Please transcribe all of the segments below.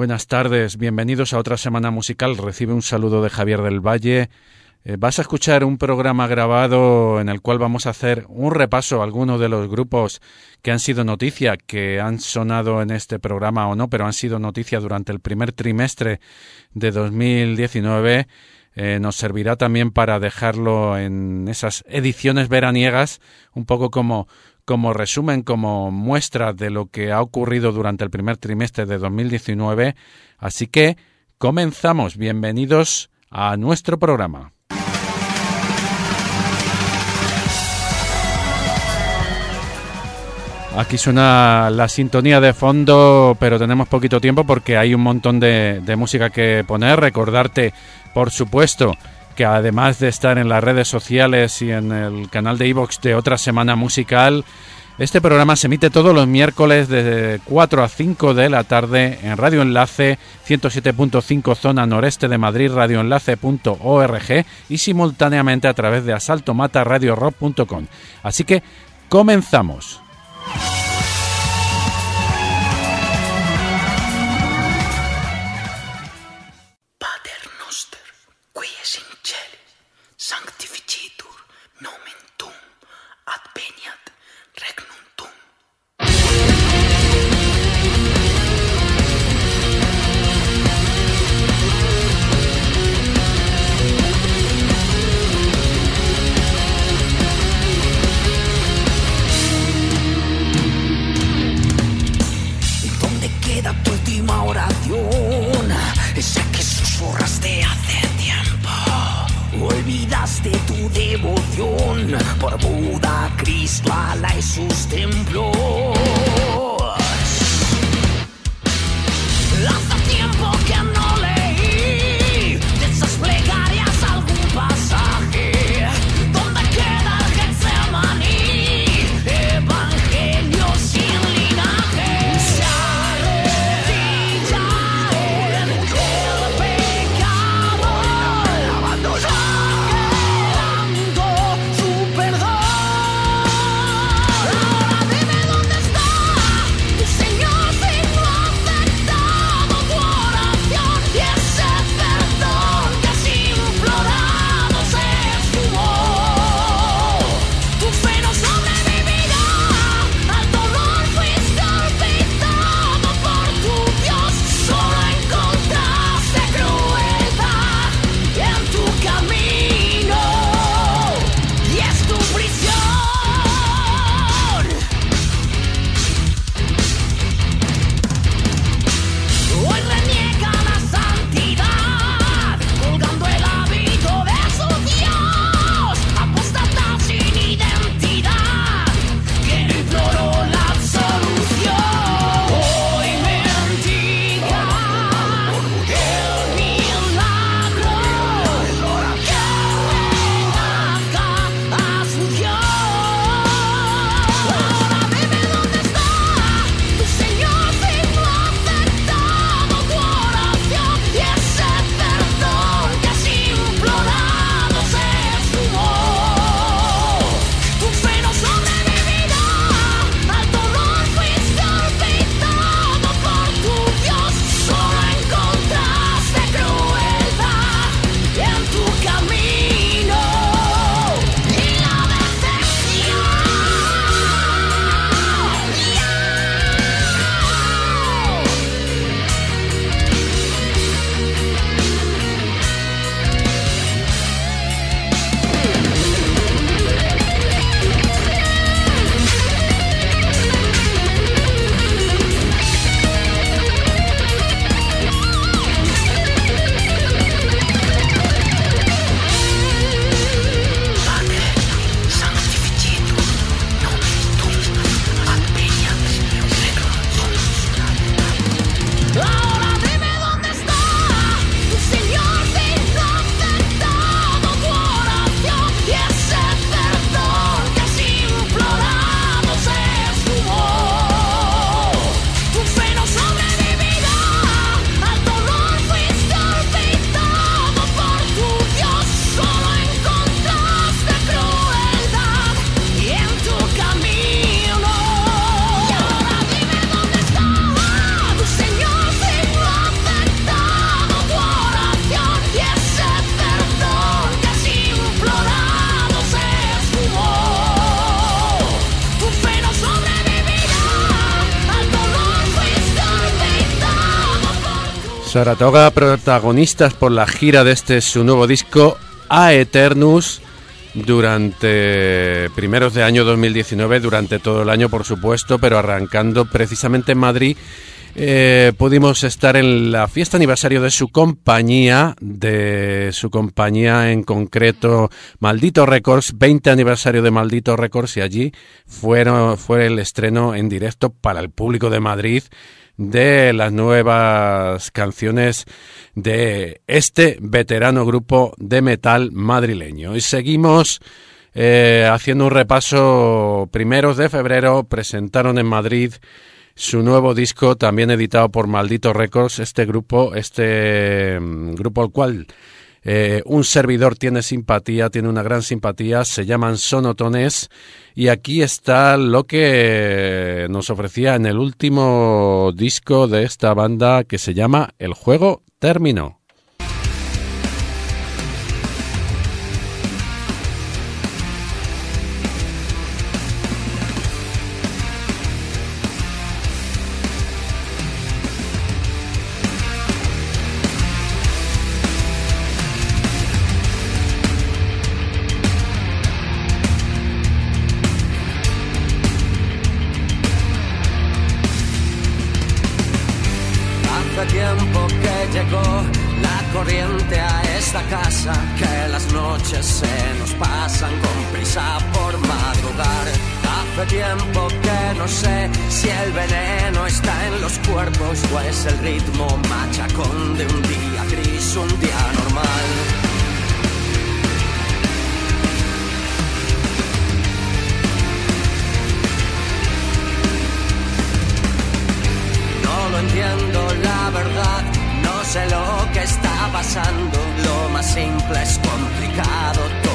Buenas tardes, bienvenidos a otra semana musical. Recibe un saludo de Javier del Valle. Eh, vas a escuchar un programa grabado en el cual vamos a hacer un repaso a algunos de los grupos que han sido noticia, que han sonado en este programa o no, pero han sido noticia durante el primer trimestre de 2019. Eh, nos servirá también para dejarlo en esas ediciones veraniegas, un poco como como resumen, como muestra de lo que ha ocurrido durante el primer trimestre de 2019. Así que comenzamos. Bienvenidos a nuestro programa. Aquí suena la sintonía de fondo, pero tenemos poquito tiempo porque hay un montón de, música que poner. Recordarte, por supuesto, que además de estar en las redes sociales y en el canal de iVox de Otra Semana Musical, este programa se emite todos los miércoles de 4 a 5 de la tarde en Radio Enlace 107.5 zona noreste de Madrid, radioenlace.org y simultáneamente a través de asaltomataradiorock.com. Así que comenzamos. olvidaste tu devoción por Buda, Krishna, y sus templos. Saratoga, protagonistas por la gira de este su nuevo disco A Eternus durante primeros de año 2019, durante todo el año por supuesto, pero arrancando precisamente en Madrid. Eh, pudimos estar en la fiesta aniversario de su compañía, de su compañía en concreto Maldito Records, 20 aniversario de Maldito Records y allí fueron, fue el estreno en directo para el público de Madrid de las nuevas canciones de este veterano grupo de metal madrileño. Y seguimos eh, haciendo un repaso. Primeros de febrero presentaron en Madrid su nuevo disco, también editado por Maldito Records. Este grupo, este mm, grupo al cual eh, un servidor tiene simpatía, tiene una gran simpatía, se llaman Sonotones y aquí está lo que nos ofrecía en el último disco de esta banda que se llama El juego terminó. complicado todo.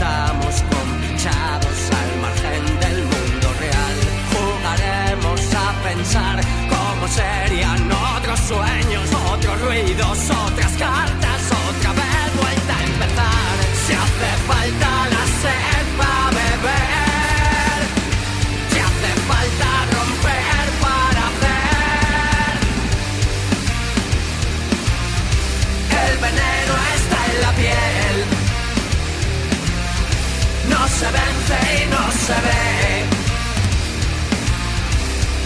Estamos con al margen del mundo real. Jugaremos a pensar cómo serían otros sueños, otros ruidos, otras cartas. seré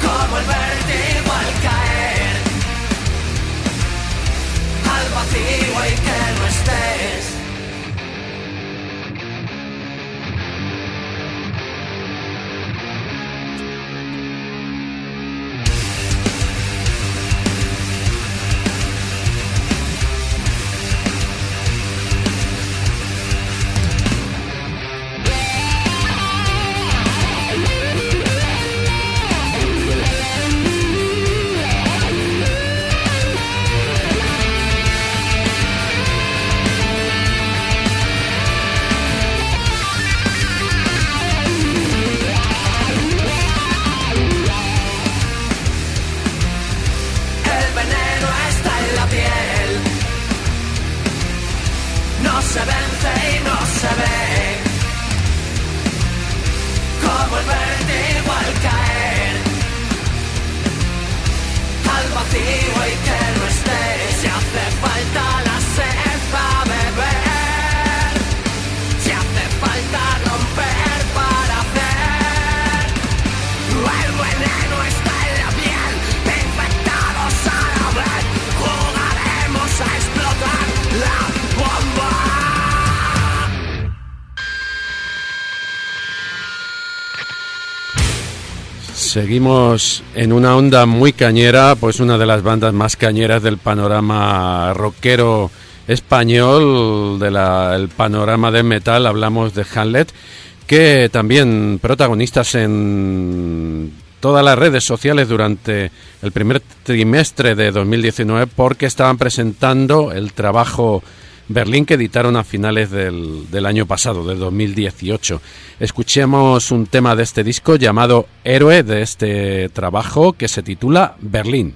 como el vértigo al caer. Al vacío y que no estés. Seguimos en una onda muy cañera, pues una de las bandas más cañeras del panorama rockero español, del panorama de metal, hablamos de Hamlet, que también protagonistas en todas las redes sociales durante el primer trimestre de 2019 porque estaban presentando el trabajo Berlín que editaron a finales del, año pasado, del 2018. Escuchemos un tema de este disco llamado Héroe de este trabajo que se titula Berlín.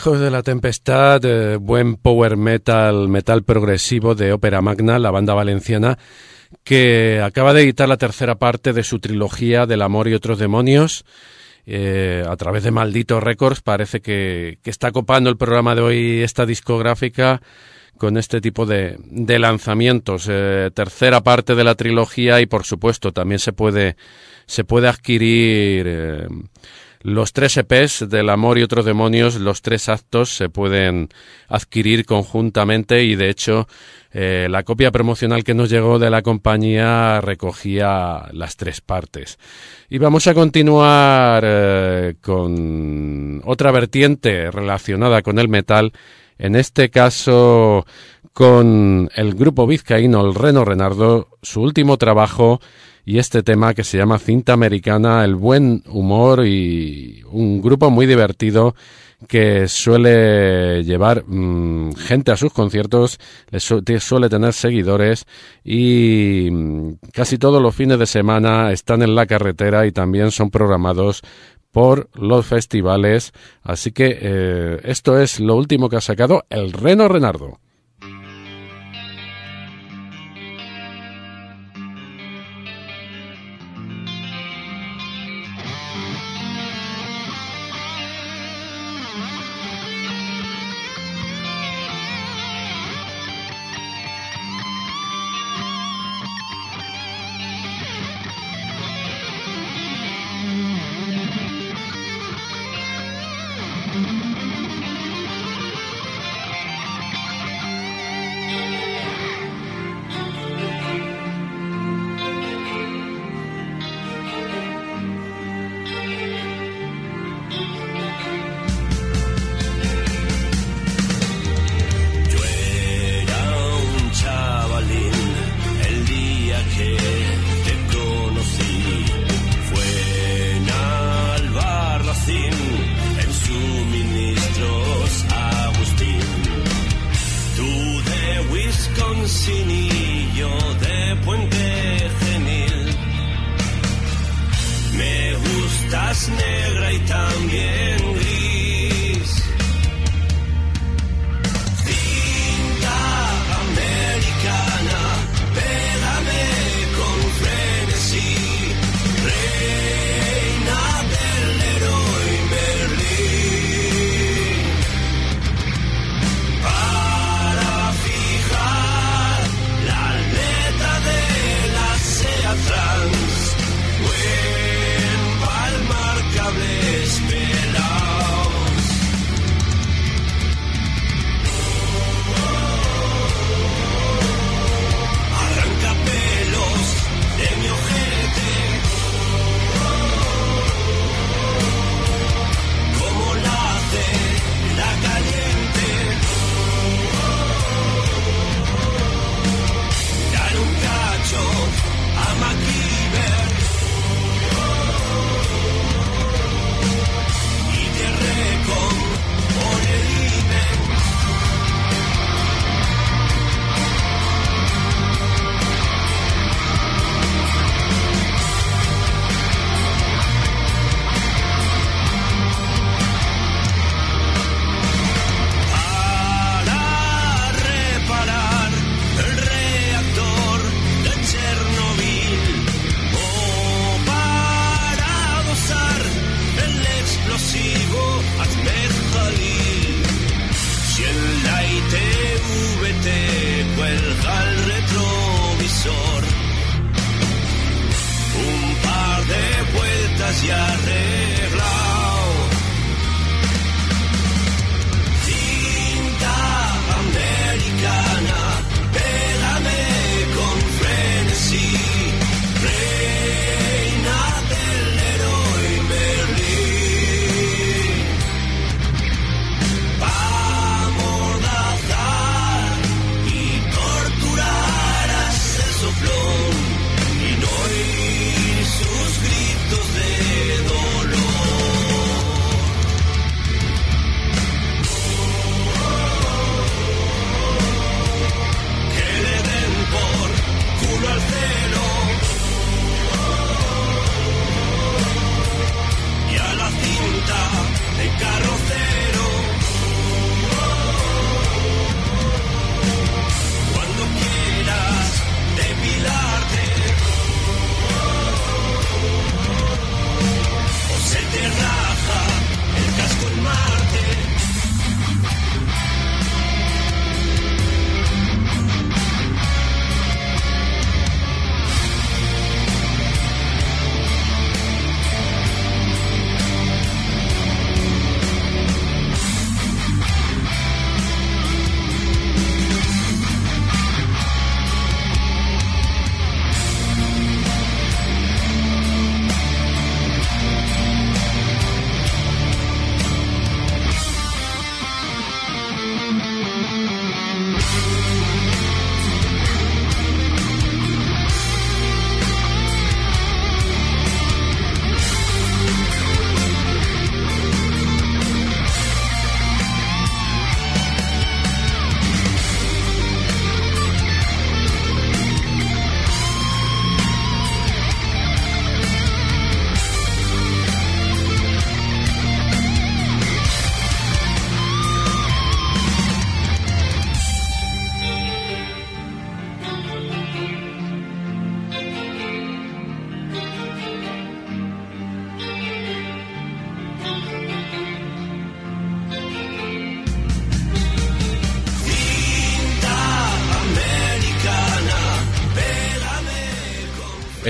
Hijos de la Tempestad, eh, buen power metal, metal progresivo de Ópera Magna, la banda valenciana, que acaba de editar la tercera parte de su trilogía del amor y otros demonios. Eh, a través de Maldito Records parece que, está copando el programa de hoy esta discográfica con este tipo de, lanzamientos. Eh, tercera parte de la trilogía y por supuesto también se puede, se puede adquirir los tres EPs del amor y otros demonios, los tres actos se pueden adquirir conjuntamente y de hecho eh, la copia promocional que nos llegó de la compañía recogía las tres partes. Y vamos a continuar eh, con otra vertiente relacionada con el metal, en este caso con el grupo vizcaíno El Reno Renardo, su último trabajo y este tema que se llama Cinta Americana, el buen humor y un grupo muy divertido que suele llevar mm, gente a sus conciertos, suele tener seguidores y mm, casi todos los fines de semana están en la carretera y también son programados por los festivales. Así que eh, esto es lo último que ha sacado el Reno Renardo.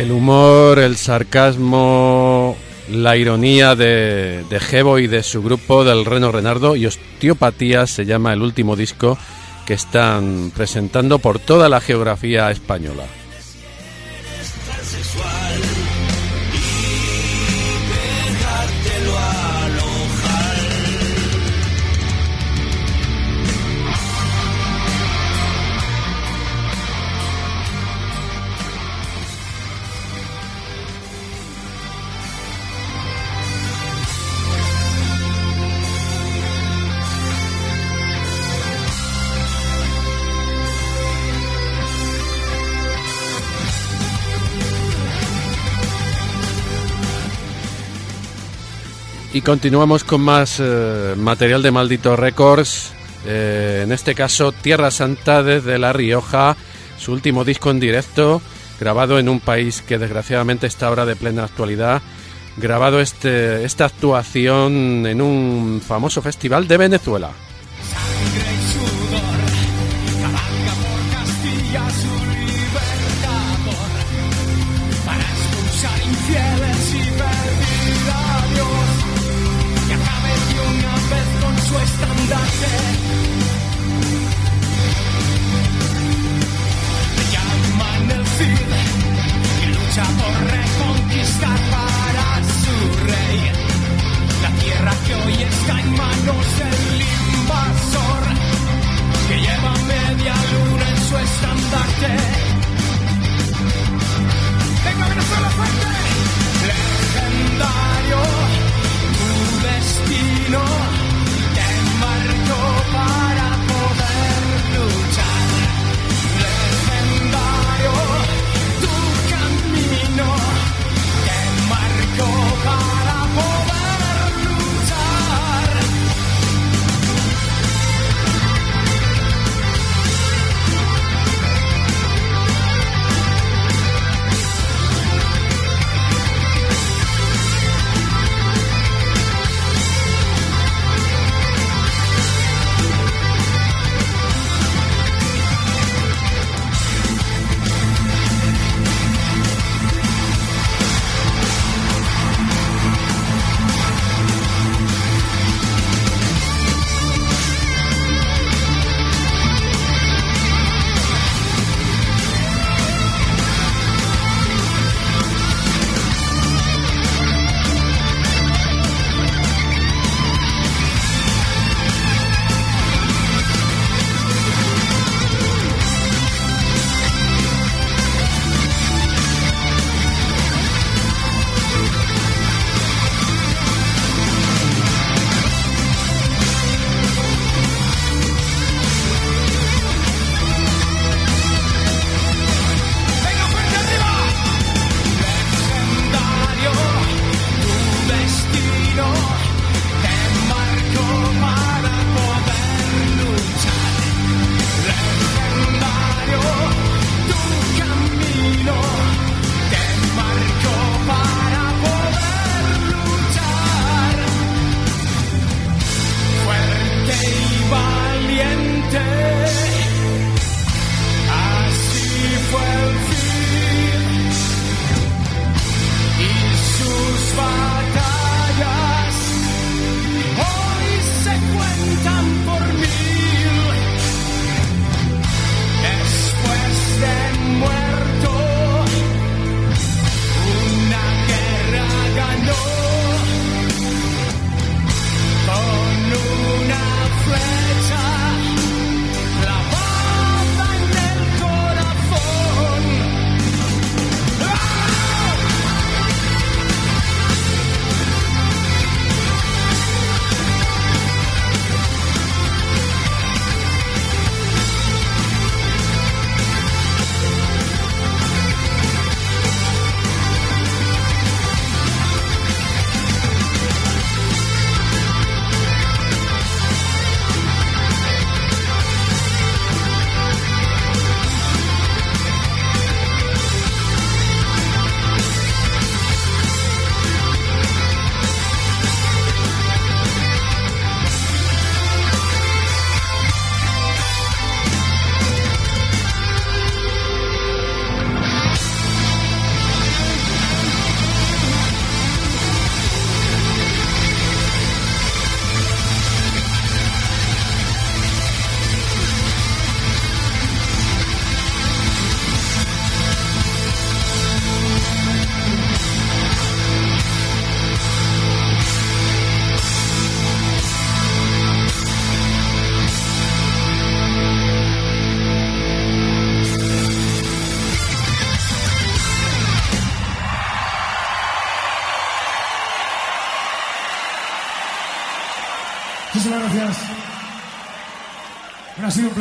El humor, el sarcasmo, la ironía de, de Gebo y de su grupo del Reno Renardo y Osteopatía se llama el último disco que están presentando por toda la geografía española. Y continuamos con más eh, material de Maldito Records. Eh, en este caso, Tierra Santa desde La Rioja, su último disco en directo, grabado en un país que desgraciadamente está ahora de plena actualidad. Grabado este, esta actuación en un famoso festival de Venezuela.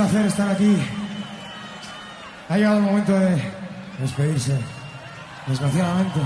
Placer estar aquí. Ha llegado el momento de despedirse, desgraciadamente.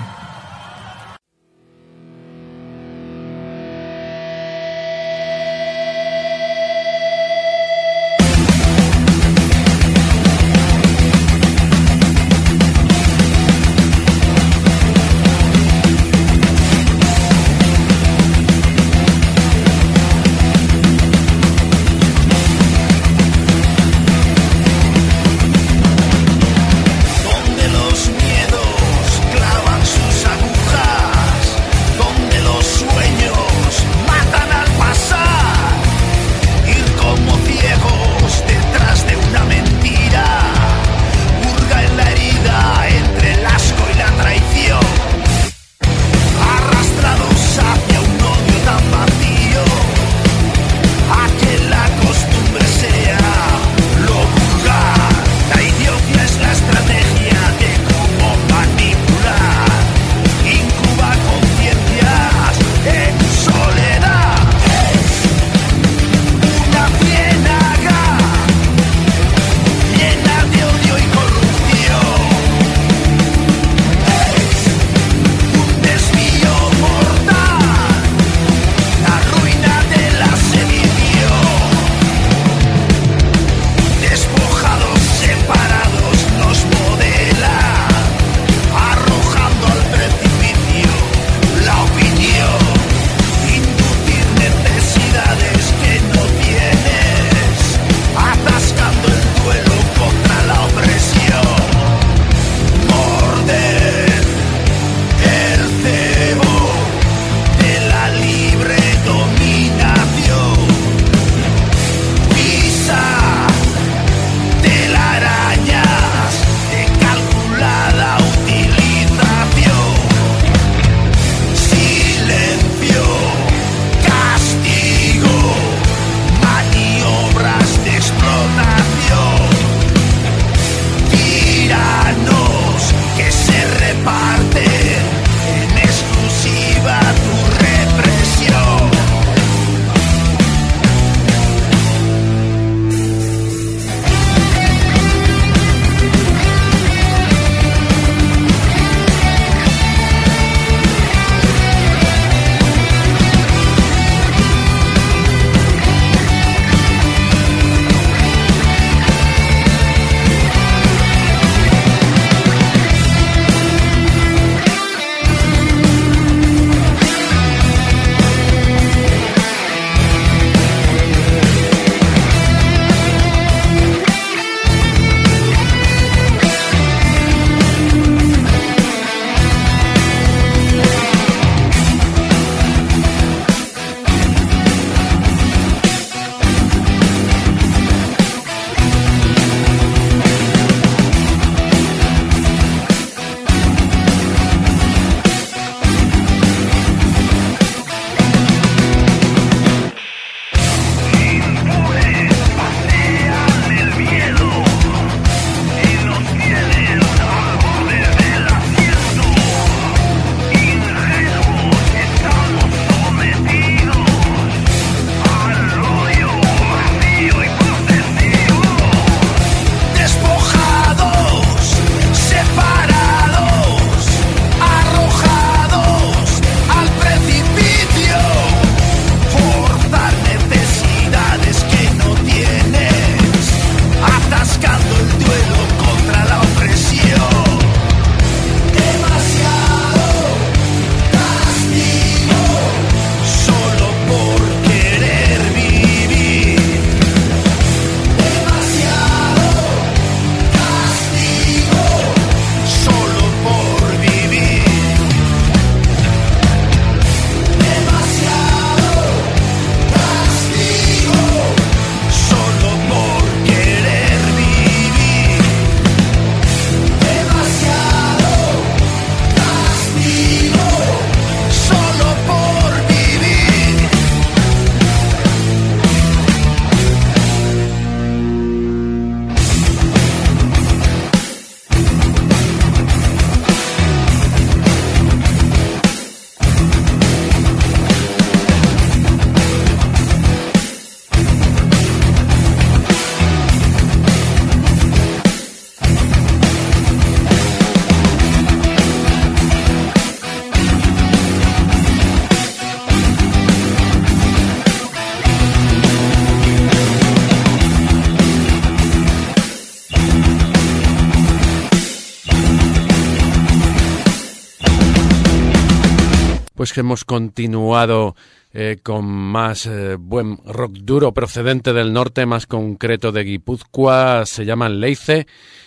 Hemos continuado eh, con más eh, buen rock duro procedente del norte, más concreto de Guipúzcoa, se llaman Leice,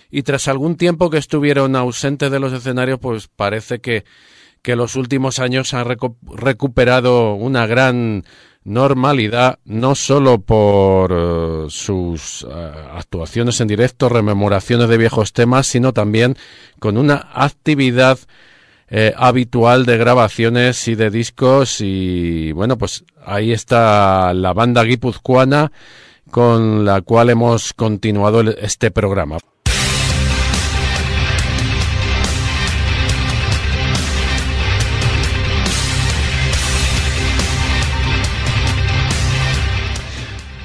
y tras algún tiempo que estuvieron ausentes de los escenarios, pues parece que, que los últimos años han recuperado una gran normalidad, no solo por eh, sus actuaciones en directo, rememoraciones de viejos temas, sino también con una actividad eh, habitual de grabaciones y de discos y bueno pues ahí está la banda guipuzcoana con la cual hemos continuado este programa.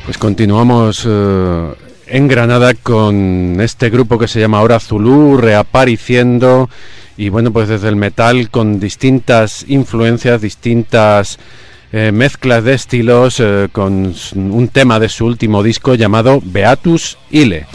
Pues continuamos eh, en Granada con este grupo que se llama ahora Zulu reapareciendo y bueno, pues desde el metal con distintas influencias, distintas eh, mezclas de estilos, eh, con un tema de su último disco llamado Beatus Ile.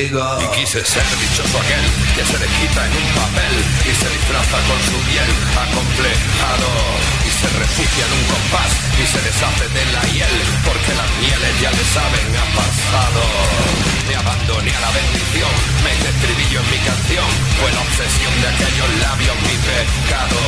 Quise ser dichoso aquel que se le quita en un papel y se disfraza con su piel acomplejado y se refugia en un compás y se deshace de la hiel porque las mieles ya le saben a pasado. Me abandoné a la bendición, me estribillo en mi canción, fue la obsesión de aquellos labios mi pecado.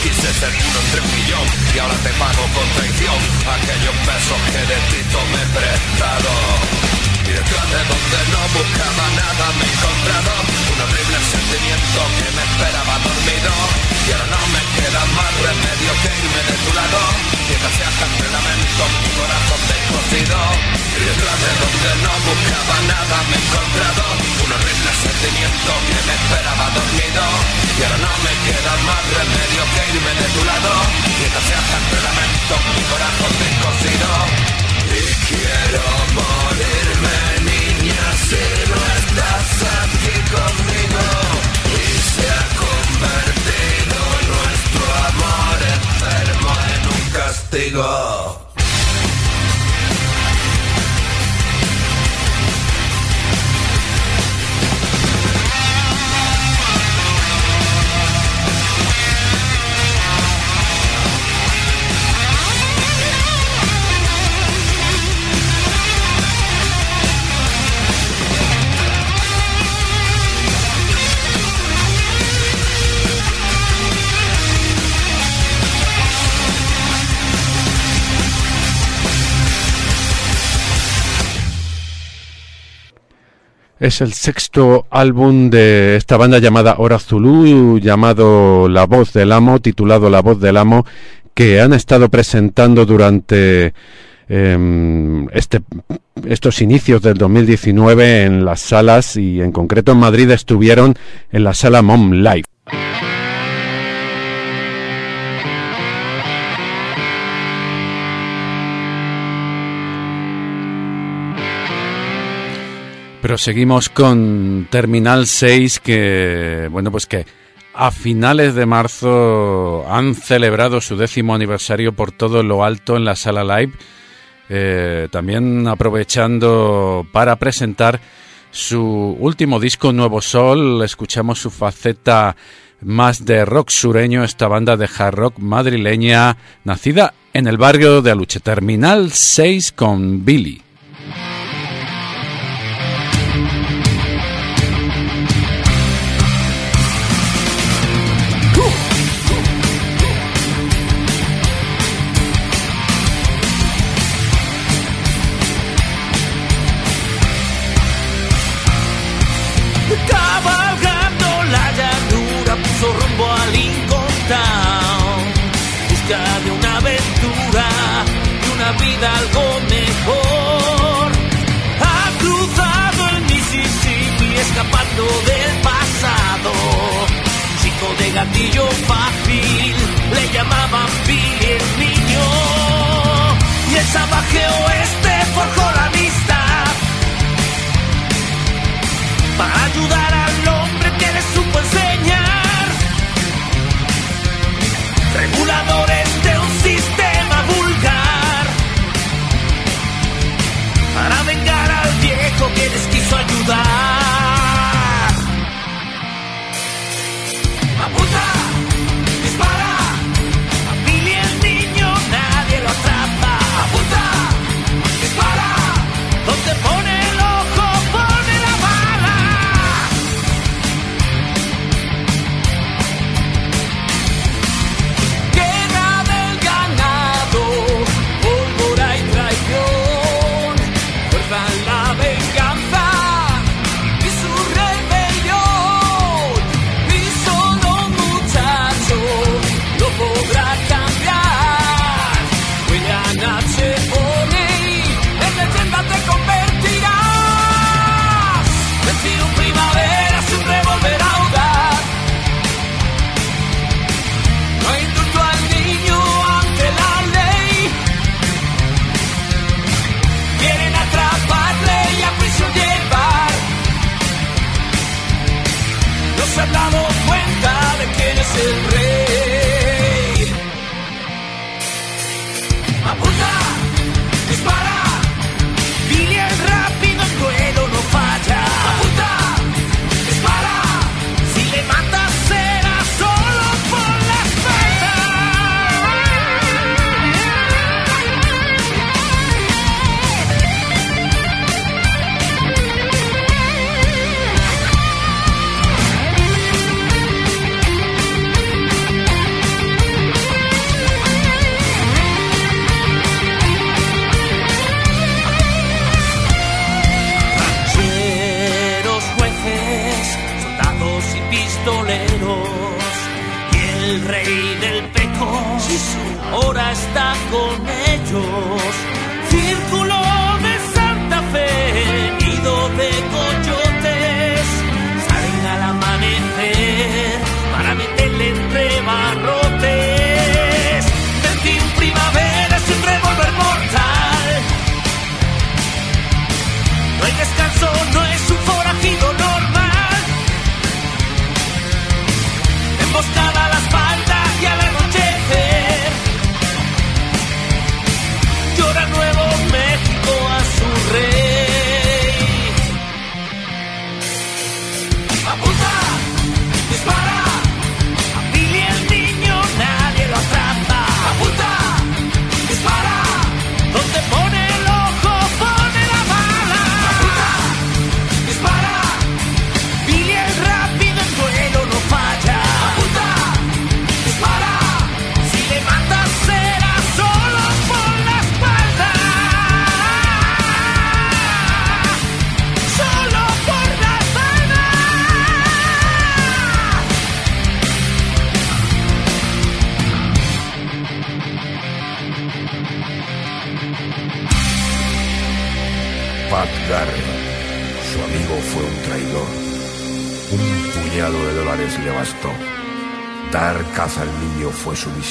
Quise ser uno entre un millón y ahora te pago con traición aquellos besos que de ti me prestado. Y detrás de donde no buscaba nada me he encontrado Un horrible sentimiento que me esperaba dormido Y ahora no me queda más remedio que irme de tu lado Mientras se entre lamento mi corazón descosido Y detrás de donde no buscaba nada me he encontrado Un horrible sentimiento que me esperaba dormido Y ahora no me queda más remedio que irme de tu lado Mientras se entre lamento mi corazón descosido quiero morirme, niña, si no estás aquí conmigo. Y se ha convertido nuestro amor enfermo en un castigo. Es el sexto álbum de esta banda llamada Hora Zulu, llamado La Voz del Amo, titulado La Voz del Amo, que han estado presentando durante em, este, estos inicios del 2019 en las salas y en concreto en Madrid estuvieron en la sala Mom Live. Pero seguimos con Terminal 6 que, bueno, pues que a finales de marzo han celebrado su décimo aniversario por todo lo alto en la sala live, eh, también aprovechando para presentar su último disco Nuevo Sol, escuchamos su faceta más de rock sureño, esta banda de hard rock madrileña, nacida en el barrio de Aluche, Terminal 6 con Billy. algo mejor. Ha cruzado el Mississippi escapando del pasado. Chico de gatillo fácil, le llamaban Bill el niño. Y el salvaje oeste forjó la amistad. Para ayudar al hombre que le supo enseñar. Regulador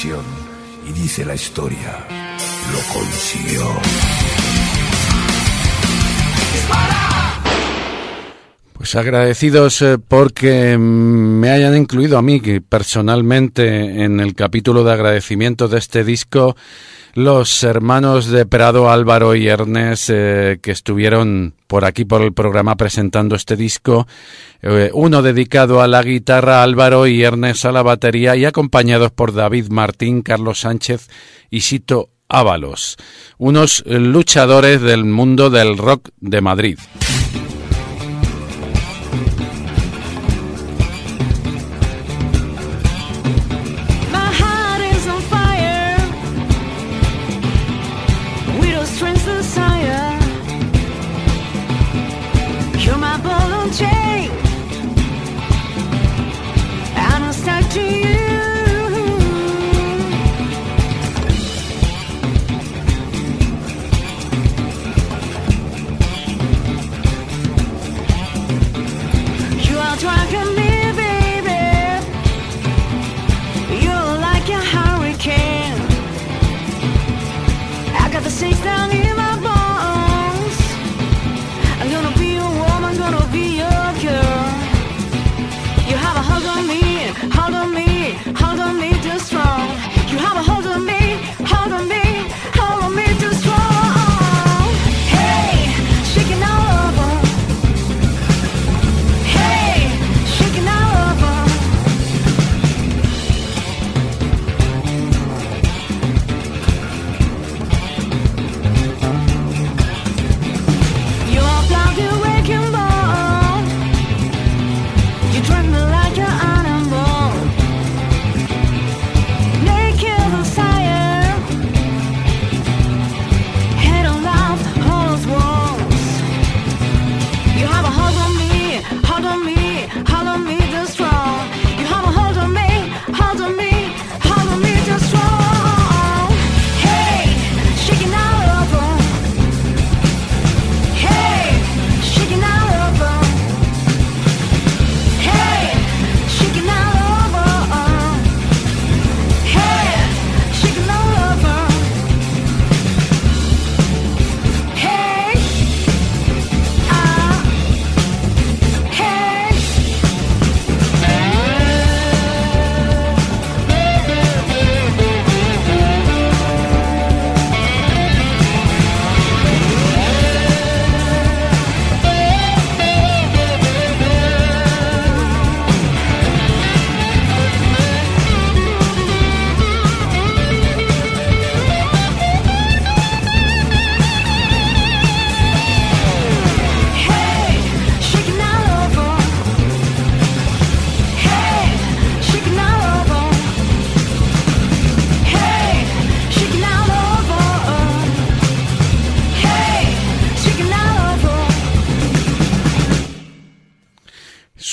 y dice la historia, lo consiguió. Pues agradecidos eh, porque mm, me hayan incluido a mí personalmente en el capítulo de agradecimiento de este disco los hermanos de Prado, Álvaro y Ernest, eh, que estuvieron por aquí por el programa presentando este disco, eh, uno dedicado a la guitarra, Álvaro y Ernest a la batería, y acompañados por David Martín, Carlos Sánchez y Sito Ábalos, unos luchadores del mundo del rock de Madrid. strengths and sound.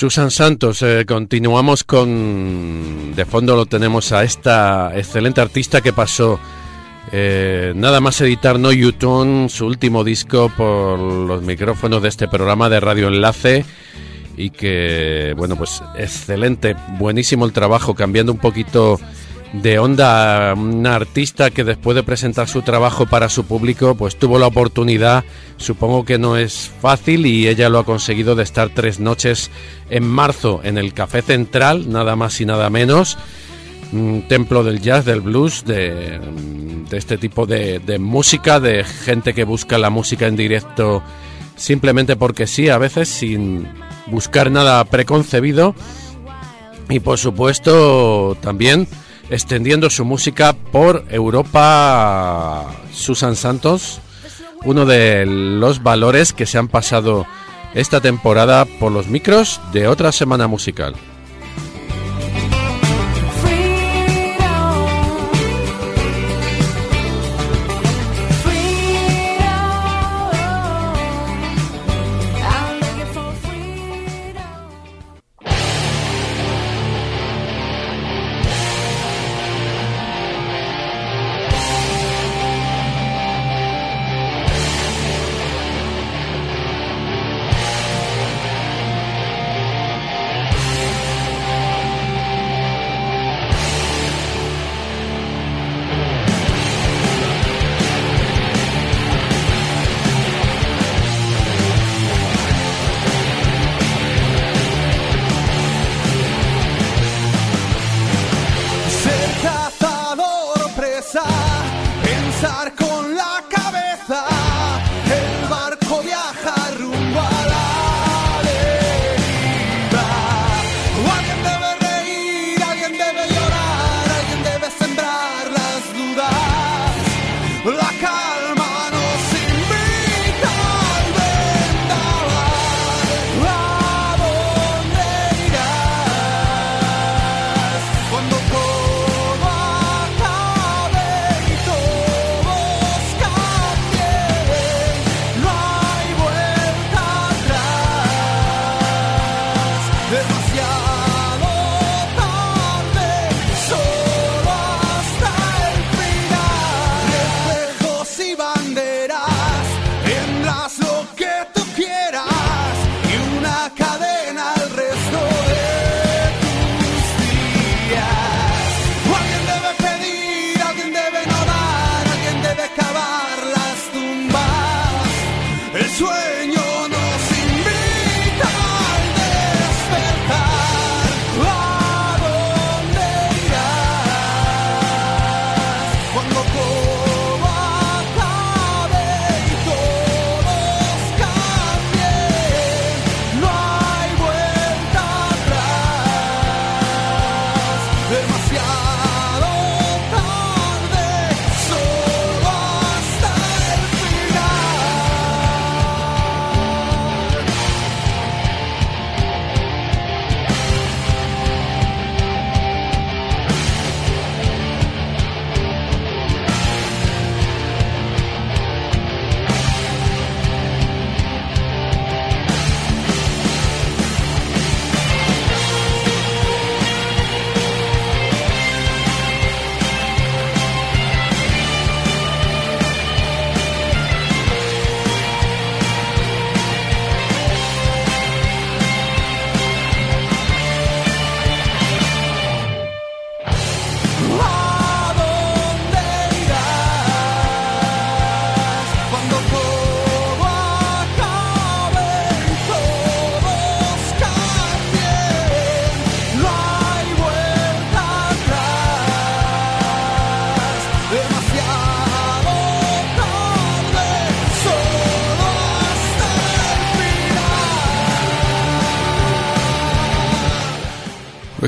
Susan Santos, eh, continuamos con... De fondo lo tenemos a esta excelente artista que pasó eh, nada más editar No YouTube, su último disco por los micrófonos de este programa de Radio Enlace y que, bueno, pues excelente, buenísimo el trabajo, cambiando un poquito de onda, una artista que después de presentar su trabajo para su público, pues tuvo la oportunidad, supongo que no es fácil y ella lo ha conseguido de estar tres noches en marzo en el Café Central, nada más y nada menos, un templo del jazz, del blues, de, de este tipo de, de música, de gente que busca la música en directo simplemente porque sí, a veces sin buscar nada preconcebido. Y por supuesto también extendiendo su música por Europa. Susan Santos, uno de los valores que se han pasado esta temporada por los micros de otra semana musical.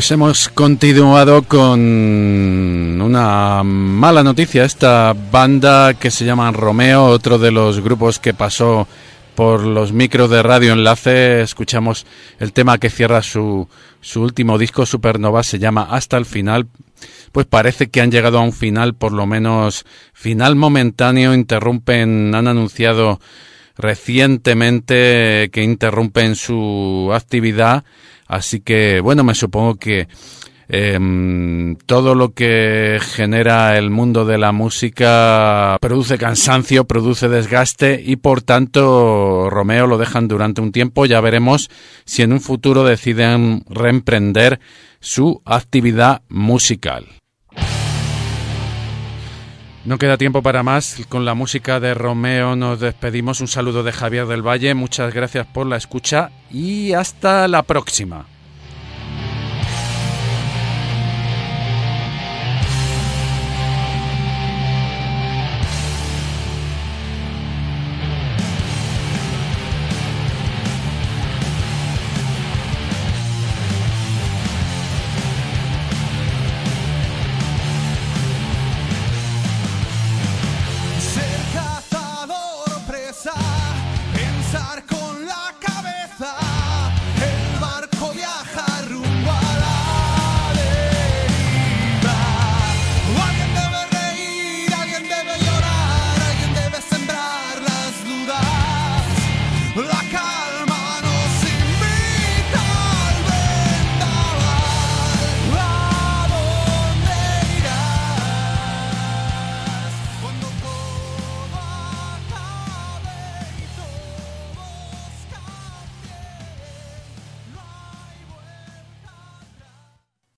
Pues hemos continuado con una mala noticia. Esta banda que se llama Romeo, otro de los grupos que pasó por los micros de Radio Enlace, escuchamos el tema que cierra su, su último disco, Supernova, se llama Hasta el final. Pues parece que han llegado a un final, por lo menos final momentáneo, interrumpen, han anunciado recientemente que interrumpen su actividad. Así que, bueno, me supongo que em, todo lo que genera el mundo de la música produce cansancio, produce desgaste y por tanto Romeo lo dejan durante un tiempo. Ya veremos si en un futuro deciden reemprender su actividad musical. No queda tiempo para más. Con la música de Romeo nos despedimos. Un saludo de Javier del Valle. Muchas gracias por la escucha y hasta la próxima.